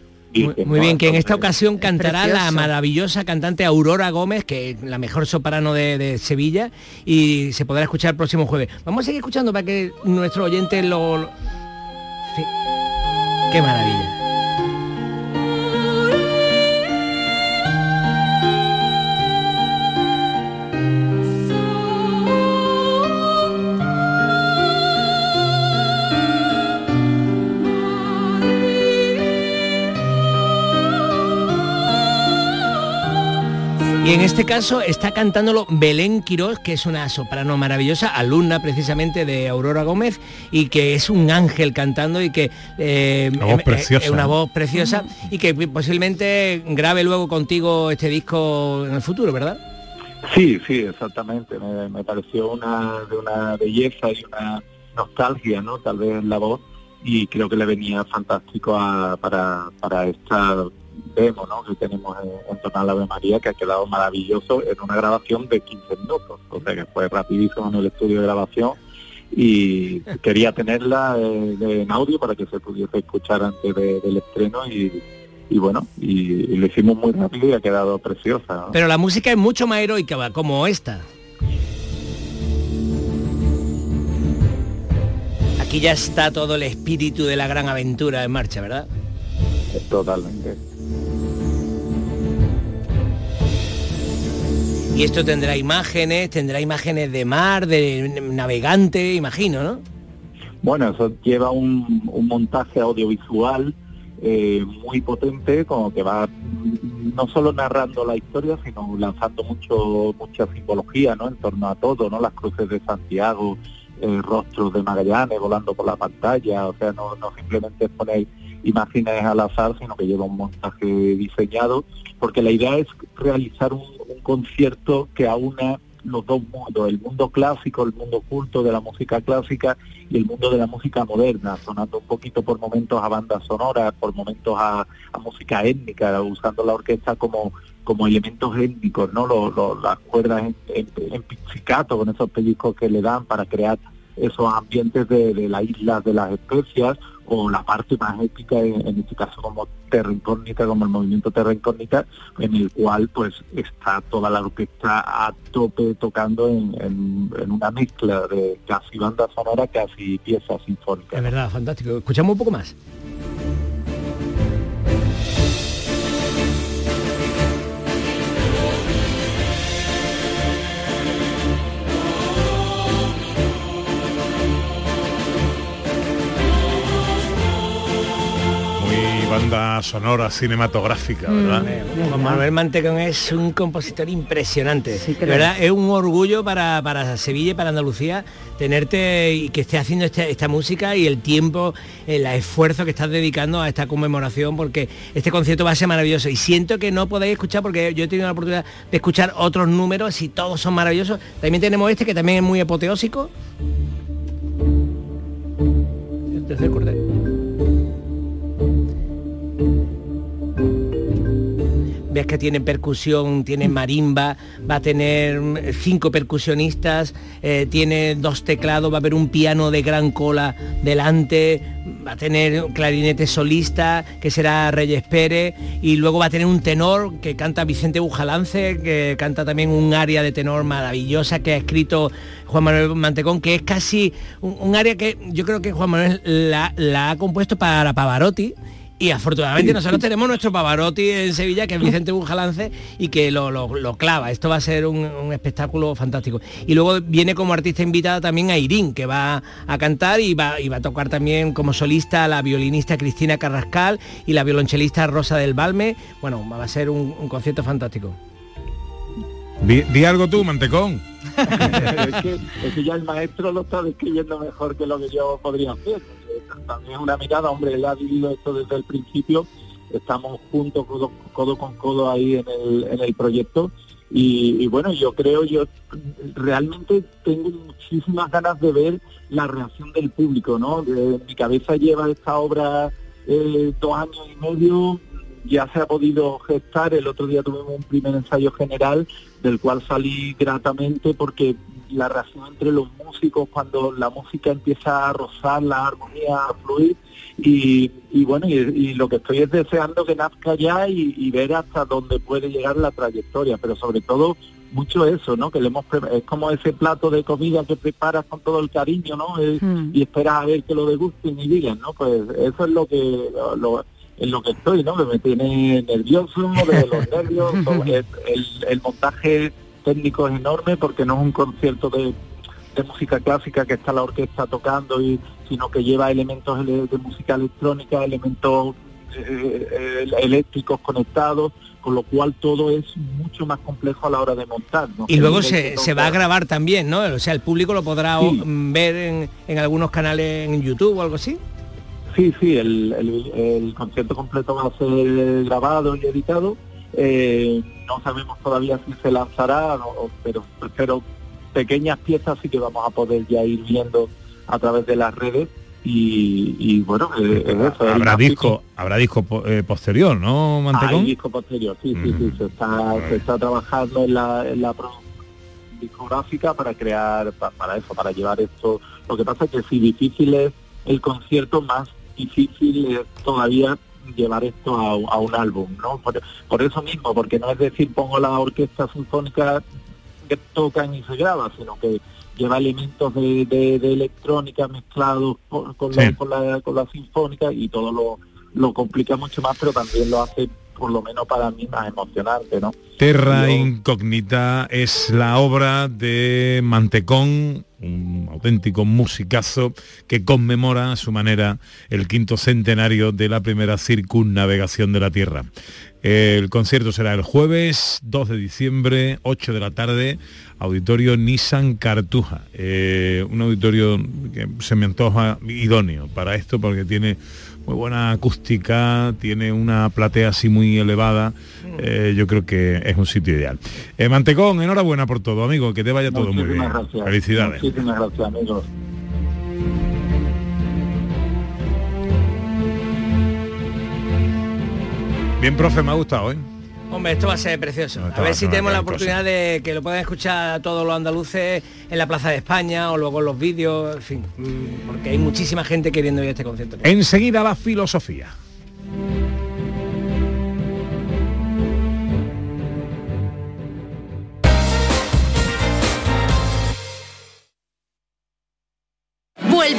Muy bien, que en esta ocasión cantará la maravillosa cantante Aurora Gómez, que es la mejor soprano de, de Sevilla, y se podrá escuchar el próximo jueves. Vamos a seguir escuchando para que nuestro oyente lo... lo- Sí. Qué maravilla. Y en este caso está cantándolo Belén Quirós, que es una soprano maravillosa, alumna precisamente de Aurora Gómez, y que es un ángel cantando y que... eh, Una voz preciosa, eh, una voz preciosa y que posiblemente grabe luego contigo este disco en el futuro, ¿verdad? Sí, sí, exactamente. Me, me pareció una de una belleza y una nostalgia, ¿no? Tal vez la voz y creo que le venía fantástico a- para, para esta demo, ¿no? Que tenemos en, en torno a la Ave María que ha quedado maravilloso en una grabación de 15 minutos, o sea que fue rapidísimo en el estudio de grabación y quería tenerla eh, en audio para que se pudiese escuchar antes de- del estreno y, y bueno, y, y lo hicimos muy rápido y ha quedado preciosa. ¿no? Pero la música es mucho más heroica, va, como esta. Aquí ya está todo el espíritu de la gran aventura en marcha, ¿verdad? Totalmente. Y esto tendrá imágenes, tendrá imágenes de mar, de navegante, imagino, ¿no? Bueno, eso lleva un, montaje audiovisual eh, muy potente, como que va no solo narrando la historia, sino lanzando mucho mucha simbología ¿no? en torno a todo, ¿no? Las cruces de Santiago, eh, rostros de Magallanes volando por la pantalla, o sea, no, no simplemente es poner imágenes al azar, sino que lleva un montaje diseñado, porque la idea es realizar un, concierto que aúna los dos mundos, el mundo clásico, el mundo culto de la música clásica y el mundo de la música moderna, sonando un poquito por momentos a bandas sonoras, por momentos a, música étnica, usando la orquesta como, como elementos étnicos, ¿no? Lo- las cuerdas en, en, en pizzicato, con esos pellizcos que le dan para crear esos ambientes de, de la isla de las especias o la parte más épica en, en este caso como Terra Incógnita, como el movimiento Terra Incógnita, en el cual pues está toda la orquesta a tope tocando en, en- en una mezcla de casi banda sonora, casi pieza sinfónica. Es verdad, fantástico. Escuchamos un poco más. Banda sonora cinematográfica, ¿verdad? Juan Manuel Mantecón es un compositor impresionante. verdad, es un orgullo para, para Sevilla y para Andalucía tenerte y que esté haciendo esta, esta música y el tiempo, el esfuerzo que estás dedicando a esta conmemoración, porque este concierto va a ser maravilloso. Y siento que no podéis escuchar, porque yo he tenido la oportunidad de escuchar otros números y todos son maravillosos. También tenemos este que también es muy apoteósico. El tercer ves que tiene percusión, tiene marimba, va a tener mm, cinco percusionistas, eh, tiene dos teclados, va a haber un piano de gran cola delante, va a tener clarinete solista que será Reyes Pérez y luego va a tener un tenor que canta Vicente Bujalance, que canta también un área de tenor maravillosa que ha escrito Juan Manuel Mantecón, que es casi un, un área que yo creo que Juan Manuel la ha compuesto para Pavarotti y afortunadamente nosotros tenemos nuestro Pavarotti en Sevilla, que es Vicente Bujalance, y que lo, lo- lo clava. Esto va a ser un, un espectáculo fantástico. Y luego viene como artista invitada también a Irín, que va a cantar y va, y va a tocar también como solista la violinista Cristina Carrascal y la violonchelista Rosa del Balme. Bueno, va a ser un, un concierto fantástico. Di, di algo tú, Mantecón. es, que, es que ya el maestro lo está describiendo mejor que lo que yo podría hacer. También es una mirada, hombre, él ha vivido esto desde el principio, estamos juntos codo, con codo ahí en el, en el proyecto. Y, bueno, yo creo, yo realmente tengo muchísimas ganas de ver la reacción del público, ¿no? De- mi cabeza lleva esta obra eh, dos años y medio, ya se ha podido gestar, el otro día tuvimos un primer ensayo general del cual salí gratamente porque la reacción entre los músicos cuando la música empieza a rozar, la armonía a fluir y, y bueno, y, y lo que estoy es deseando que nazca ya y, y ver hasta dónde puede llegar la trayectoria, pero sobre todo mucho eso, ¿no? Que le hemos es como ese plato de comida que preparas con todo el cariño, ¿no? Es- Y esperas a ver que lo degusten y digan, ¿no? Pues eso es lo que lo- lo- en lo que estoy, ¿no? Que me tiene nervioso, de los nervios, el, el- el montaje técnico es enorme porque no es un concierto de, de música clásica que está la orquesta tocando y sino que lleva elementos ele- de música electrónica, elementos eh, eh, eléctricos conectados, con lo cual todo es mucho más complejo a la hora de montar. ¿no? Y luego se, se va a grabar también, ¿no? O sea, el público lo podrá mm, ver en, en algunos canales en YouTube o algo así. Sí, sí, el, el- el concierto completo va a ser grabado y editado. Eh, no sabemos todavía si se lanzará, o- pero, pero pequeñas piezas sí que vamos a poder ya ir viendo a través de las redes. Y, y bueno, eh, es eso. es Habrá disco, habrá disco eh, posterior, ¿no, Mantecón? Hay disco posterior, sí, sí, sí, se está, se está trabajando en la, en la discográfica para crear, pa- para eso, para llevar esto. Lo que pasa es que si difícil es el concierto, más difícil es todavía llevar esto a, a un álbum, ¿no? Por, por eso mismo, porque no es decir pongo la orquesta sinfónica que tocan y se graba, sino que lleva elementos de, de- de electrónica mezclados con, la, con, la, con la sinfónica y todo lo, lo complica mucho más, pero también lo hace, por lo menos para mí, más emocionante, ¿no? Terra Incógnita es la obra de Mantecón, un auténtico musicazo que conmemora a su manera el quinto centenario de la primera circunnavegación de la Tierra. El concierto será el jueves 2 de diciembre, 8 de la tarde, auditorio Nissan Cartuja. Eh, un auditorio que se me antoja idóneo para esto porque tiene muy buena acústica, tiene una platea así muy elevada. Eh, yo creo que es un sitio ideal. Eh, Mantecón, enhorabuena por todo, amigo, que te vaya todo muy bien. Gracias. Felicidades. Muchísimas gracias, amigos. Bien, profe, me ha gustado, ¿eh? Hombre, esto va a ser precioso. A ver si tenemos la oportunidad de que lo puedan escuchar todos los andaluces en la Plaza de España o luego en los vídeos, en fin, mm, porque hay muchísima gente queriendo ir a este concierto. Enseguida la filosofía.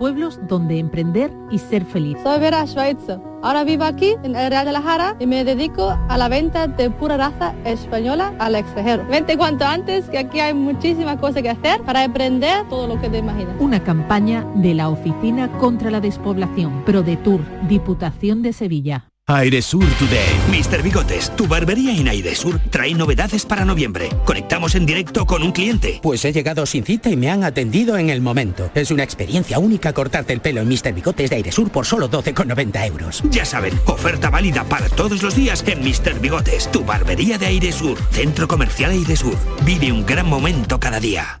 pueblos donde emprender y ser feliz. Soy Vera Schweitzer. Ahora vivo aquí en el Real de la Jara y me dedico a la venta de pura raza española al extranjero. Vente cuanto antes que aquí hay muchísimas cosas que hacer para emprender todo lo que te imaginas. Una campaña de la Oficina contra la Despoblación, ProDetour, Diputación de Sevilla. Airesur Today. Mr. Bigotes, tu barbería en Airesur trae novedades para noviembre. Conectamos en directo con un cliente. Pues he llegado sin cita y me han atendido en el momento. Es una experiencia única cortarte el pelo en Mr. Bigotes de Airesur por solo 12,90 euros. Ya saben, oferta válida para todos los días en Mr. Bigotes, tu barbería de Airesur. Centro Comercial Airesur. Vive un gran momento cada día.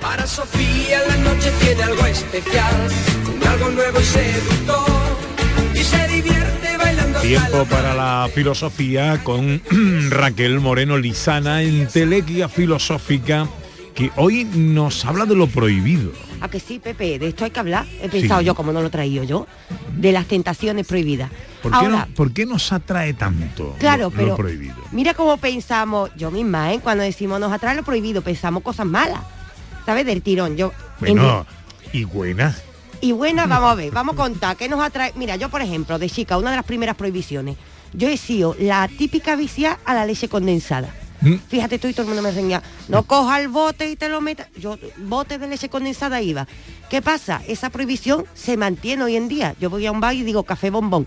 Para Sofía la noche tiene algo especial, con algo nuevo y seductor, y se divierte bailando. Tiempo para la filosofía con Raquel Moreno Lizana en Telequia Filosófica, que hoy nos habla de lo prohibido. ¿A que sí, Pepe? De esto hay que hablar. He pensado Sí. yo, como no lo he traído yo, de las tentaciones prohibidas. ¿Por qué, Ahora, no- por qué nos atrae tanto Claro, lo, lo pero prohibido? mira cómo pensamos, yo misma, ¿eh? cuando decimos nos atrae lo prohibido, pensamos cosas malas, ¿sabes? Del tirón. Yo, en- Bueno, y buena. y buena, vamos a ver, vamos a contar, ¿qué nos atrae? Mira, yo por ejemplo, de chica, una de las primeras prohibiciones, yo he sido la típica vicia a la leche condensada. Mm. Fíjate tú y todo el mundo me enseña, no coja el bote y te lo metas. Yo, bote de leche condensada iba. ¿Qué pasa? Esa prohibición se mantiene hoy en día. Yo voy a un bar y digo café bombón.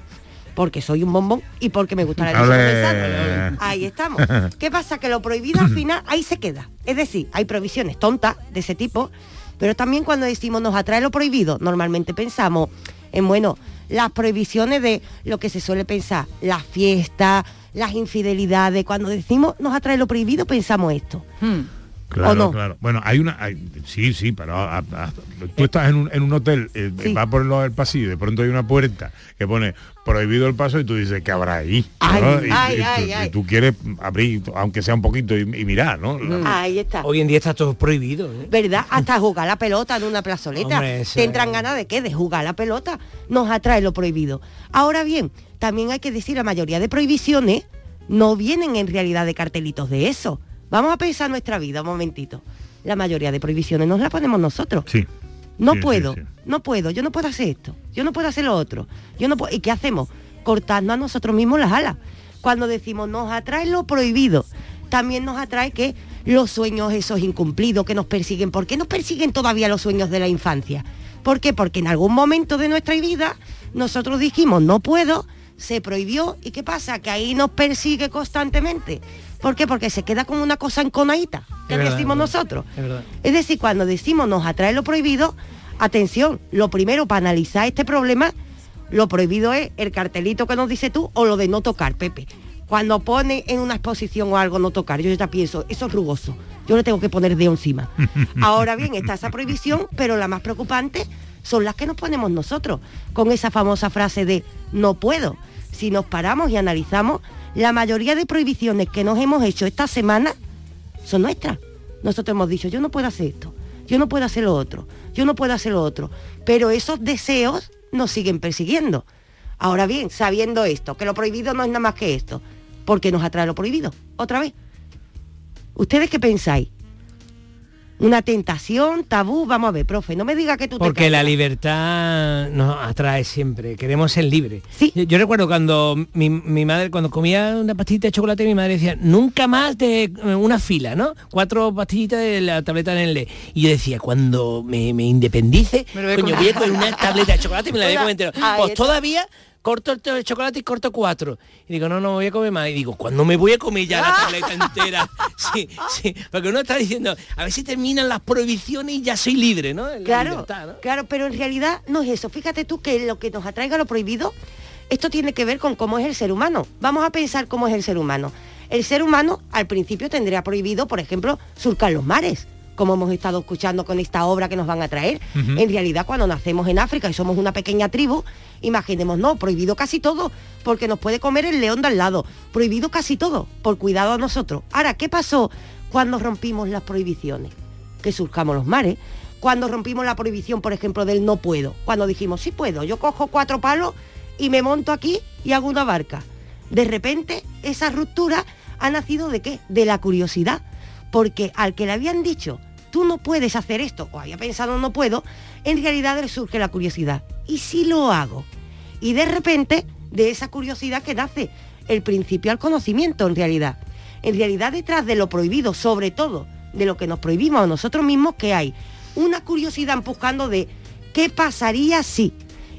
Porque soy un bombón y porque me gusta la leche condensada. Ahí estamos. ¿Qué pasa? Que lo prohibido al final ahí se queda. Es decir, hay prohibiciones tontas de ese tipo, pero también cuando decimos nos atrae lo prohibido, normalmente pensamos en, bueno, las prohibiciones de lo que se suele pensar, las fiestas, las infidelidades. Cuando decimos nos atrae lo prohibido, pensamos esto. Claro, ¿O no? claro. Bueno, hay una... hay- sí, sí, pero a- a- tú estás en un, en un hotel, eh, vas por el, el pasillo, y de pronto hay una puerta que pone prohibido el paso y tú dices, ¿qué habrá ahí? Ay, ¿no? y, ay, y tú, ay, y ay. tú quieres abrir, aunque sea un poquito, y, y mirar, ¿no? Ahí está. Hoy en día está todo prohibido. ¿eh? ¿Verdad? Hasta jugar la pelota en una plazoleta. Hombre, Te entran ganas de qué? De jugar la pelota. Nos atrae lo prohibido. Ahora bien, también hay que decir, la mayoría de prohibiciones no vienen en realidad de cartelitos de eso. Vamos a pensar nuestra vida un momentito. La mayoría de prohibiciones nos las ponemos nosotros. Sí. No Sí, sí, puedo, sí. no puedo, yo no puedo hacer esto, yo no puedo hacer lo otro. Yo no puedo, ¿Y qué hacemos? Cortando a nosotros mismos las alas. Cuando decimos nos atrae lo prohibido, también nos atrae que los sueños esos incumplidos que nos persiguen. ¿Por qué nos persiguen todavía los sueños de la infancia? ¿Por qué? Porque en algún momento de nuestra vida nosotros dijimos no puedo, se prohibió y ¿qué pasa? Que ahí nos persigue constantemente. ¿Por qué? Porque se queda como una cosa enconadita, que Es verdad, decimos es nosotros. Es. Es decir, cuando decimos nos atrae lo prohibido, atención, lo primero para analizar este problema, Lo prohibido es el cartelito que nos dice tú o lo de no tocar, Pepe. Cuando pone en una exposición o algo no tocar, yo ya pienso, eso es rugoso. Yo le tengo que poner de encima. Ahora bien, está esa prohibición, pero la más preocupante son las que nos ponemos nosotros, con esa famosa frase de no puedo. Si nos paramos y analizamos, la mayoría de prohibiciones que nos hemos hecho esta semana son nuestras. Nosotros hemos dicho, yo no puedo hacer esto, yo no puedo hacer lo otro, yo no puedo hacer lo otro. Pero esos deseos nos siguen persiguiendo. Ahora bien, sabiendo esto, que lo prohibido no es nada más que esto, ¿por qué nos atrae lo prohibido? Otra vez. ¿Ustedes qué pensáis? Una tentación, tabú, vamos a ver, profe, no me diga que tú te Porque la libertad nos atrae siempre, queremos ser libres. Yo, yo recuerdo cuando mi, mi madre, cuando comía una pastillita de chocolate, mi madre decía, nunca más de eh, una fila, ¿no? Cuatro pastillitas de la tableta en el Y yo decía, cuando me, me independice, Me coño, voy a comer una tableta de chocolate y me la voy a comer Pues todavía corto el chocolate y corto cuatro. Y digo, no, no voy a comer más. Y digo, ¿cuándo me voy a comer ya la tableta entera? Sí, sí. Porque uno está diciendo, a ver si terminan las prohibiciones y ya soy libre, ¿no? La Claro, libertad, ¿no? claro, pero en realidad no es eso. Fíjate tú que lo que nos atraiga lo prohibido, esto tiene que ver con cómo es el ser humano. Vamos a pensar cómo es el ser humano. El ser humano al principio tendría prohibido, por ejemplo, surcar los mares, como hemos estado escuchando con esta obra que nos van a traer. En realidad, cuando nacemos en África y somos una pequeña tribu, imaginemos, no, prohibido casi todo, porque nos puede comer el león de al lado. Prohibido casi todo, por cuidado a nosotros. Ahora, ¿qué pasó cuando rompimos las prohibiciones? que surcamos los mares. Cuando rompimos la prohibición, por ejemplo, del no puedo. Cuando dijimos, sí puedo, yo cojo cuatro palos y me monto aquí y hago una barca. De repente, esa ruptura ha nacido de qué? De la curiosidad. Porque al que le habían dicho, tú no puedes hacer esto, o había pensado no puedo, en realidad le surge la curiosidad. ¿Y si lo hago? Y de repente, de esa curiosidad que nace el principio al conocimiento, en realidad. En realidad, detrás de lo prohibido, sobre todo de lo que nos prohibimos a nosotros mismos, que hay una curiosidad empujando de qué pasaría si.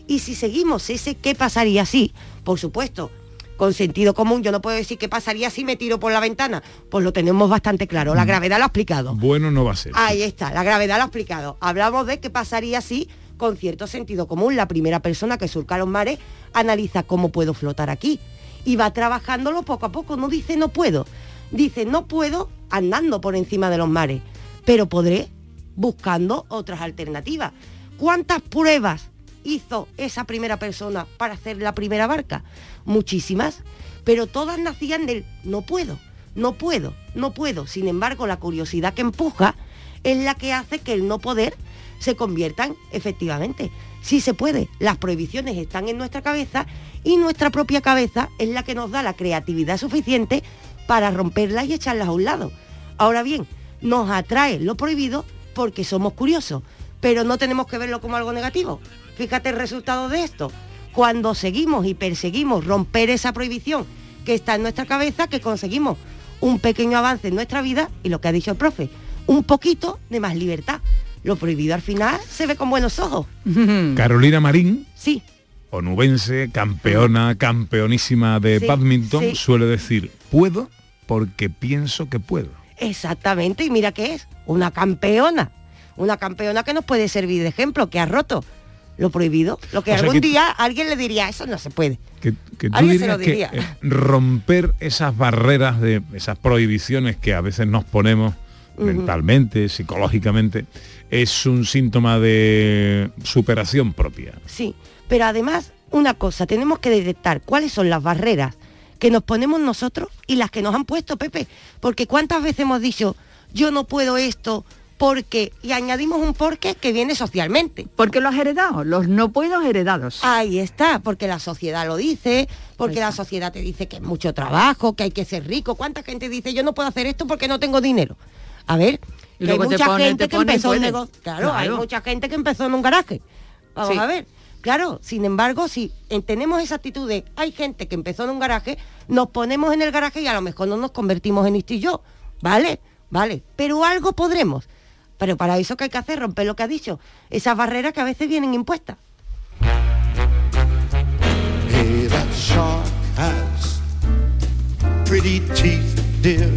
Y si seguimos ese qué pasaría si, por supuesto, con sentido común, yo no puedo decir qué pasaría si me tiro por la ventana. Pues lo tenemos bastante claro. La gravedad lo ha explicado. Bueno no va a ser. Ahí está, la gravedad lo ha explicado. Hablamos de qué pasaría si, con cierto sentido común, la primera persona que surca los mares analiza cómo puedo flotar aquí. Y va trabajándolo poco a poco. No dice no puedo. Dice no puedo andando por encima de los mares. Pero podré buscando otras alternativas. ¿Cuántas pruebas hizo esa primera persona para hacer la primera barca? Muchísimas. Pero todas nacían del no puedo, no puedo, no puedo. Sin embargo, la curiosidad que empuja es la que hace que el no poder se conviertan efectivamente. Sí se puede. Las prohibiciones están en nuestra cabeza y nuestra propia cabeza es la que nos da la creatividad suficiente para romperlas y echarlas a un lado. Ahora bien, nos atrae lo prohibido porque somos curiosos, pero no tenemos que verlo como algo negativo. Fíjate el resultado de esto. Cuando seguimos y perseguimos romper esa prohibición que está en nuestra cabeza, que conseguimos un pequeño avance en nuestra vida y lo que ha dicho el profe, un poquito de más libertad. Lo prohibido al final se ve con buenos ojos. Carolina Marín, Sí, onubense, campeona, campeonísima de Sí, badminton, sí. suele decir, puedo porque pienso que puedo. exactamente. Y mira qué es, una campeona. Una campeona que nos puede servir de ejemplo, que ha roto lo prohibido. Lo que O algún que- día alguien le diría, eso no se puede. Que, que tú Alguien se lo que diría. eh, romper esas barreras de esas prohibiciones que a veces nos ponemos mentalmente, psicológicamente, es un síntoma de superación propia. Sí, pero además, una cosa, tenemos que detectar cuáles son las barreras que nos ponemos nosotros y las que nos han puesto, Pepe. Porque cuántas veces hemos dicho, yo no puedo esto porque, y añadimos un porque que viene socialmente. Porque lo has heredado, los no puedo heredados. Ahí está, porque la sociedad lo dice, porque la sociedad te dice que es mucho trabajo, que hay que ser rico. ¿Cuánta gente dice, yo no puedo hacer esto porque no tengo dinero? A ver, que hay mucha pone- gente te que empezó un negocio. Claro, hay mucha gente que empezó en un garaje. Vamos Sí. a ver. Claro, sin embargo, si en- tenemos esa actitud de hay gente que empezó en un garaje, nos ponemos en el garaje y a lo mejor no nos convertimos en esto y yo. ¿Vale? Vale. Pero algo podremos. Pero para eso que hay que hacer, romper lo que ha dicho. Esas barreras que a veces vienen impuestas. Hey, that shark has pretty teeth, dear.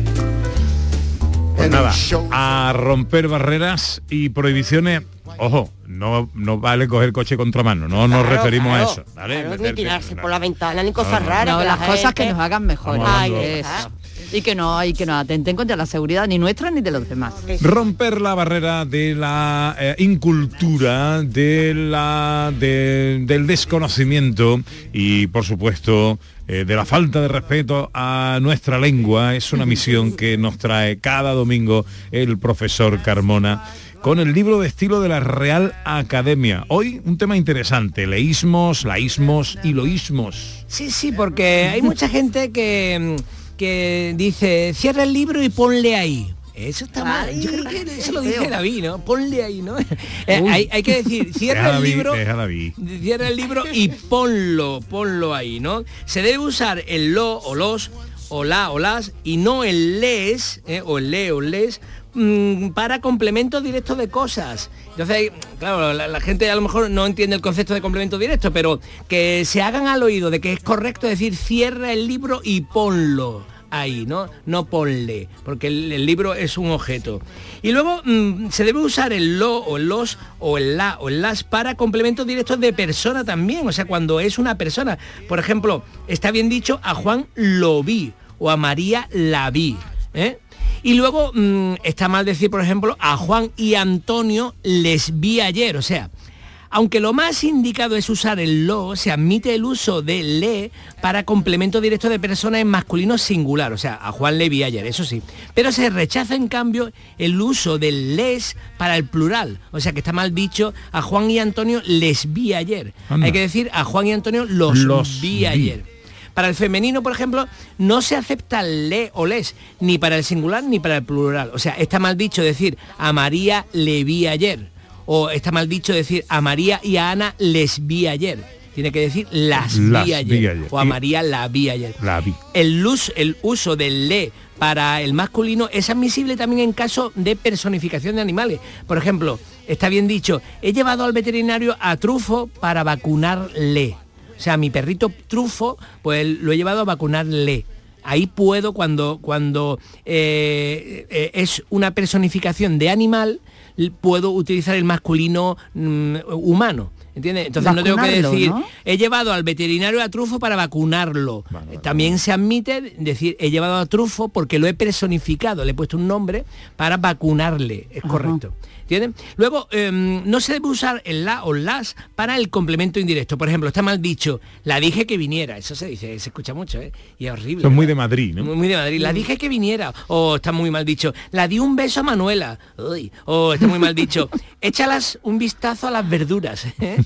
Pues nada, a romper barreras y prohibiciones. Ojo, no, no vale coger coche contramano, no nos referimos claro, a eso. ¿vale? claro, ni Meterte- tirarse por la ventana ni cosas no, raras. No, las la cosas que nos hagan mejor. Eso. Y que no hay que nos atenten contra la seguridad ni nuestra ni de los demás. romper la barrera de la eh, incultura, de la de- del desconocimiento y por supuesto eh, de la falta de respeto a nuestra lengua es una misión que nos trae cada domingo el profesor Carmona con el libro de estilo de la Real Academia. Hoy un tema interesante, leísmos, laísmos y loísmos. Sí, sí, porque hay mucha gente que, mm, que dice, cierra el libro y ponle ahí. Eso está mal. Yo creo que eso lo dice David, ¿no? Ponle ahí, ¿no? Eh, hay, hay que decir, cierra Deja el David, libro. deja David. Cierra el libro y ponlo, ponlo ahí, ¿no? Se debe usar el lo o los o la o las y no el les ¿eh? o el le o les mm, para complemento directo de cosas. Entonces, claro, la, gente a lo mejor no entiende el concepto de complemento directo, pero que se hagan al oído de que es correcto decir cierra el libro y ponlo ahí, ¿no? No ponle, porque el, el libro es un objeto. Y luego mm, se debe usar el lo o el los o el la o el las para complementos directos de persona también, o sea, cuando es una persona. Por ejemplo, está bien dicho, a Juan lo vi o a María la vi. ¿eh? Y luego mm, está mal decir, por ejemplo, a Juan y Antonio les vi ayer, o sea, aunque lo más indicado es usar el lo, se admite el uso de le para complemento directo de persona en masculino singular, o sea, a Juan le vi ayer, eso sí. Pero se rechaza en cambio el uso del les para el plural, o sea que está mal dicho, a Juan y Antonio les vi ayer. Anda. Hay que decir a Juan y Antonio los, Los vi vi. ayer. Para el femenino, por ejemplo, no se acepta le o les, ni para el singular ni para el plural. O sea, está mal dicho decir a María le vi ayer. O está mal dicho decir a María y a Ana les vi ayer. Tiene que decir las, Las vi, vi ayer. O a María la vi ayer. La vi. El, el uso del le para el masculino es admisible también en caso de personificación de animales. Por ejemplo, está bien dicho, he llevado al veterinario a Trufo para vacunarle. O sea, mi perrito Trufo, pues lo he llevado a vacunarle. Ahí puedo, cuando, cuando eh, eh, es una personificación de animal, puedo utilizar el masculino mm, humano. ¿Entiendes? Entonces no tengo que decir, ¿no? he llevado al veterinario a Trufo para vacunarlo. Eh, También se admite decir, he llevado a Trufo porque lo he personificado, le he puesto un nombre para vacunarle. Es correcto. ¿Entienden? Luego, em, no se debe usar el la o las para el complemento indirecto. Por ejemplo, está mal dicho, la dije que viniera. Eso se dice, se escucha mucho, ¿eh? Y es horrible. Son muy de Madrid, ¿no? Muy, muy de Madrid. La dije que viniera. O está muy mal dicho. La di un beso a Manuela. Uy. O está muy mal dicho. Échalas un vistazo a las verduras. ¿eh?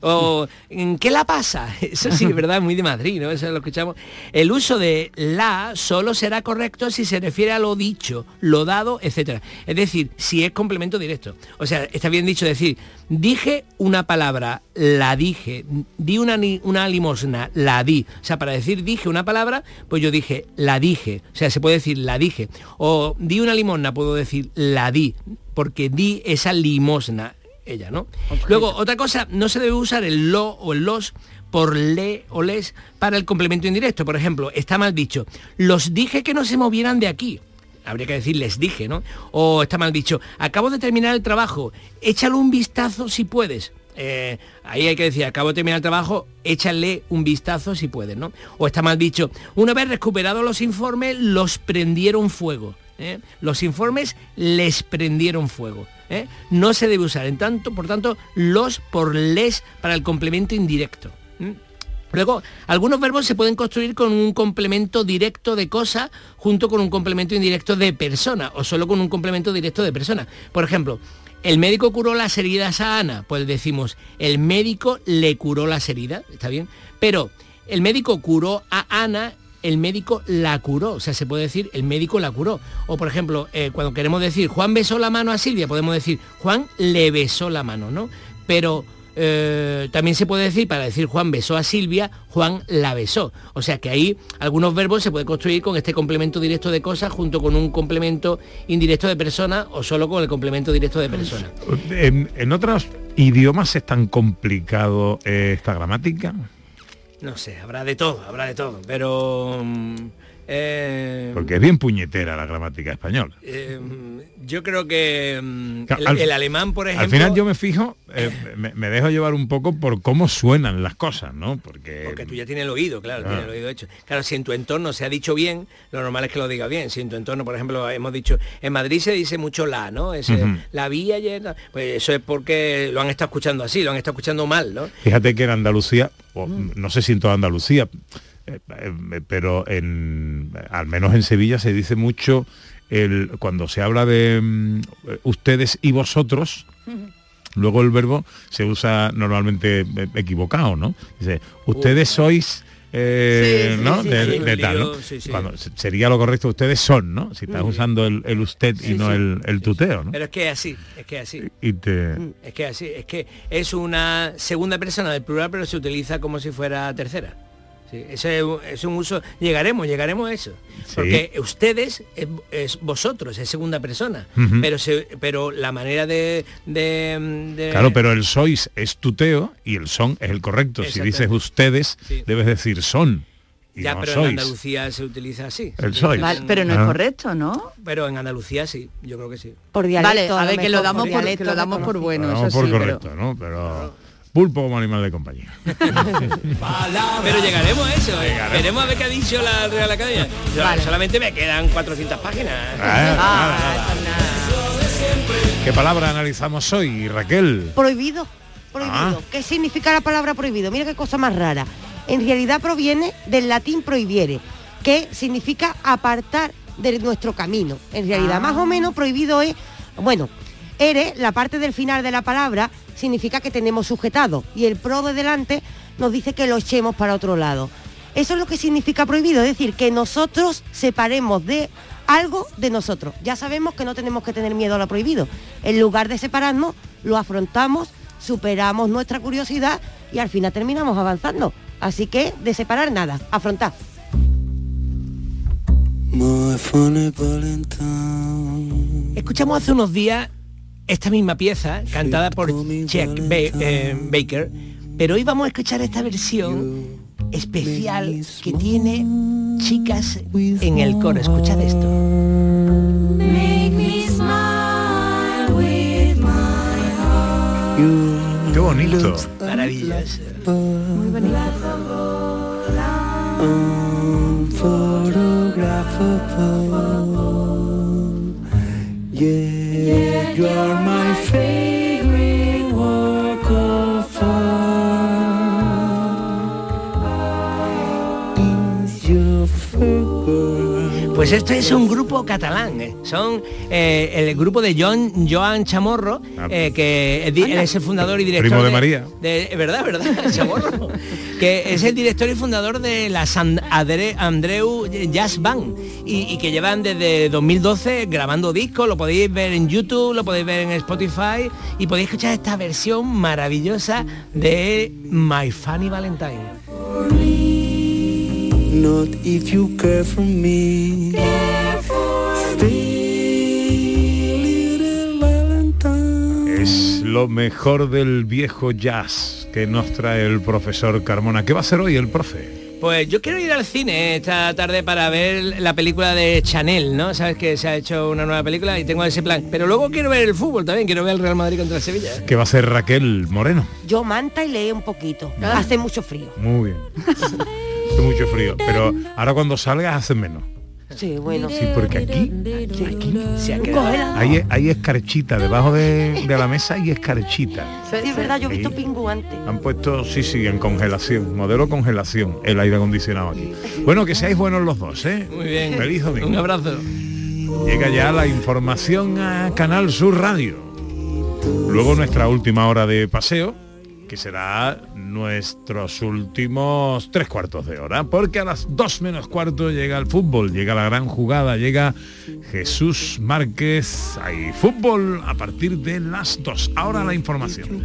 O ¿en ¿qué la pasa? Eso sí, ¿verdad? Muy de Madrid, ¿no? Eso lo escuchamos. El uso de la solo será correcto si se refiere a lo dicho, lo dado, etcétera. Es decir, si es complemento directo. O sea, está bien dicho decir, dije una palabra, la dije, di una, una limosna, la di. O sea, para decir dije una palabra, pues yo dije, la dije. O sea, se puede decir la dije. O di una limosna, puedo decir la di, porque di esa limosna ella, ¿no? Luego, otra cosa, no se debe usar el lo o el los por le o les para el complemento indirecto. Por ejemplo, está mal dicho, los dije que no se movieran de aquí. Habría que decir les dije, ¿no? O está mal dicho, acabo de terminar el trabajo, échale un vistazo si puedes. Eh, ahí hay que decir, acabo de terminar el trabajo, échale un vistazo si puedes, ¿no? O está mal dicho, una vez recuperados los informes, los prendieron fuego. ¿eh? Los informes les prendieron fuego. ¿Eh? No se debe usar, en tanto, por tanto, los por les para el complemento indirecto. Luego, algunos verbos se pueden construir con un complemento directo de cosa junto con un complemento indirecto de persona o solo con un complemento directo de persona. Por ejemplo, el médico curó las heridas a Ana, pues decimos, el médico le curó las heridas, ¿está bien? Pero el médico curó a Ana, el médico la curó, o sea, se puede decir, el médico la curó. O por ejemplo, eh, cuando queremos decir, Juan besó la mano a Silvia, podemos decir, Juan le besó la mano, ¿no? Pero eh, también se puede decir, para decir Juan besó a Silvia, Juan la besó. O sea que ahí algunos verbos se pueden construir con este complemento directo de cosas junto con un complemento indirecto de persona o solo con el complemento directo de persona. En, en otros idiomas es tan complicado eh, esta gramática. No sé, habrá de todo, habrá de todo, pero mm, Eh, Porque es bien puñetera la gramática española. eh, yo creo que mm, Claro, el, al- el alemán, por ejemplo... Al final yo me fijo, eh, me, me dejo llevar un poco por cómo suenan las cosas, ¿no? Porque, Porque tú ya tienes el oído, claro, tienes el oído hecho. Claro, si en tu entorno se ha dicho bien, lo normal es que lo digas bien. Si en tu entorno, por ejemplo, hemos dicho, en Madrid se dice mucho la, ¿no? Ese, Ujú. La vía ayer, pues eso es porque lo han estado escuchando así, lo han estado escuchando mal, ¿no? Fíjate que en Andalucía, o no sé si en toda Andalucía, pero en, al menos en Sevilla se dice mucho el, cuando se habla de mm, ustedes y vosotros, luego el verbo se usa normalmente eh, equivocado, ¿no? Dice, ustedes sois... eh, Sí, sí, ¿no? sí, de, de tal. Cuando se- sería lo correcto, ustedes son, ¿no? Si estás usando el, el usted y no el, el tuteo, ¿no? Pero es que es así, es que es así. Y te... Es que así, es que es una segunda persona del plural, pero se utiliza como si fuera tercera. Sí, ese es un- uso. Llegaremos, llegaremos a eso. Porque ustedes es, es vosotros, es segunda persona. Pero se, pero la manera de, de- de- Claro, pero el sois es tuteo y el son es el correcto. Si dices ustedes, Sí. debes decir son. Y ya, no pero sois. en Andalucía se utiliza así. El sois. Vale, pero no es Ah. correcto, ¿no? Pero en Andalucía sí, yo creo que sí. Por Vale, dialecto, a lo ver, que lo damos por, dialecto que lo damos por reconocido. bueno, eso por sí, pero- correcto, ¿no? Pero pulpo como animal de compañía. Pero llegaremos a eso. ¿eh? Veremos a ver qué ha dicho la Real Academia. Yo- Vale. Solamente me quedan 400 páginas. Ah, ¿Qué palabra analizamos hoy, Raquel? Prohibido. Prohibido. Ah. ¿Qué significa la palabra prohibido? Mira qué cosa más rara. En realidad proviene del latín prohibiere, que significa apartar de nuestro camino. En realidad, Ah. más o menos prohibido es, bueno, ere, la parte del final de la palabra, significa que tenemos sujetado. Y el pro de delante nos dice que lo echemos para otro lado. Eso es lo que significa prohibido, es decir, que nosotros separemos de algo de nosotros. Ya sabemos que no tenemos que tener miedo a lo prohibido. En lugar de separarnos, lo afrontamos, superamos nuestra curiosidad y al final terminamos avanzando. Así que de separar nada, afrontar. Escuchamos hace unos días esta misma pieza cantada por Ba- eh, Baker, pero hoy vamos a escuchar esta versión especial que tiene chicas en el coro. Escuchad esto. Qué bonito. Maravilloso. Muy bonito. Yeah, you're my favorite Pues esto es un grupo catalán, ¿eh? son eh, el grupo de John Joan Chamorro, eh, que es, di- él es el fundador y director Primo de María. de- verdad, verdad, Chamorro, que es el director y fundador de la San Adre- Andreu Jazz Band. Y, y que llevan desde 2012 grabando discos, lo podéis ver en YouTube, lo podéis ver en Spotify. Y podéis escuchar esta versión maravillosa de My Funny Valentine. Not if you care for me. Stay, little Valentine. Es lo mejor del viejo jazz que nos trae el profesor Carmona. ¿Qué va a hacer hoy el profe? Pues yo quiero ir al cine esta tarde para ver la película de Chanel, ¿no? Sabes que se ha hecho una nueva película y tengo ese plan. Pero luego quiero ver el fútbol también, quiero ver el Real Madrid contra el Sevilla. ¿Qué va a hacer Raquel Moreno? Yo manta y lee un poquito. Ah. Hace mucho frío. Muy bien. Hace mucho frío. Pero ahora cuando salgas hace menos. Sí, bueno. Sí, porque aquí Se ha quedado. hay, hay escarchita. Debajo de, de la mesa hay escarchita. Sí, es verdad, yo he visto Sí. pingu antes. Han puesto, sí, sí, en congelación. Modelo congelación. El aire acondicionado aquí. Bueno, que seáis buenos los dos, ¿eh? Muy bien. Feliz domingo. Un abrazo. Llega ya la información a Canal Sur Radio. Luego nuestra última hora de paseo, que será nuestros últimos tres cuartos de hora, porque a las dos menos cuarto llega el fútbol, llega la gran jugada, llega Jesús Márquez. Hay fútbol a partir de las dos. Ahora la información.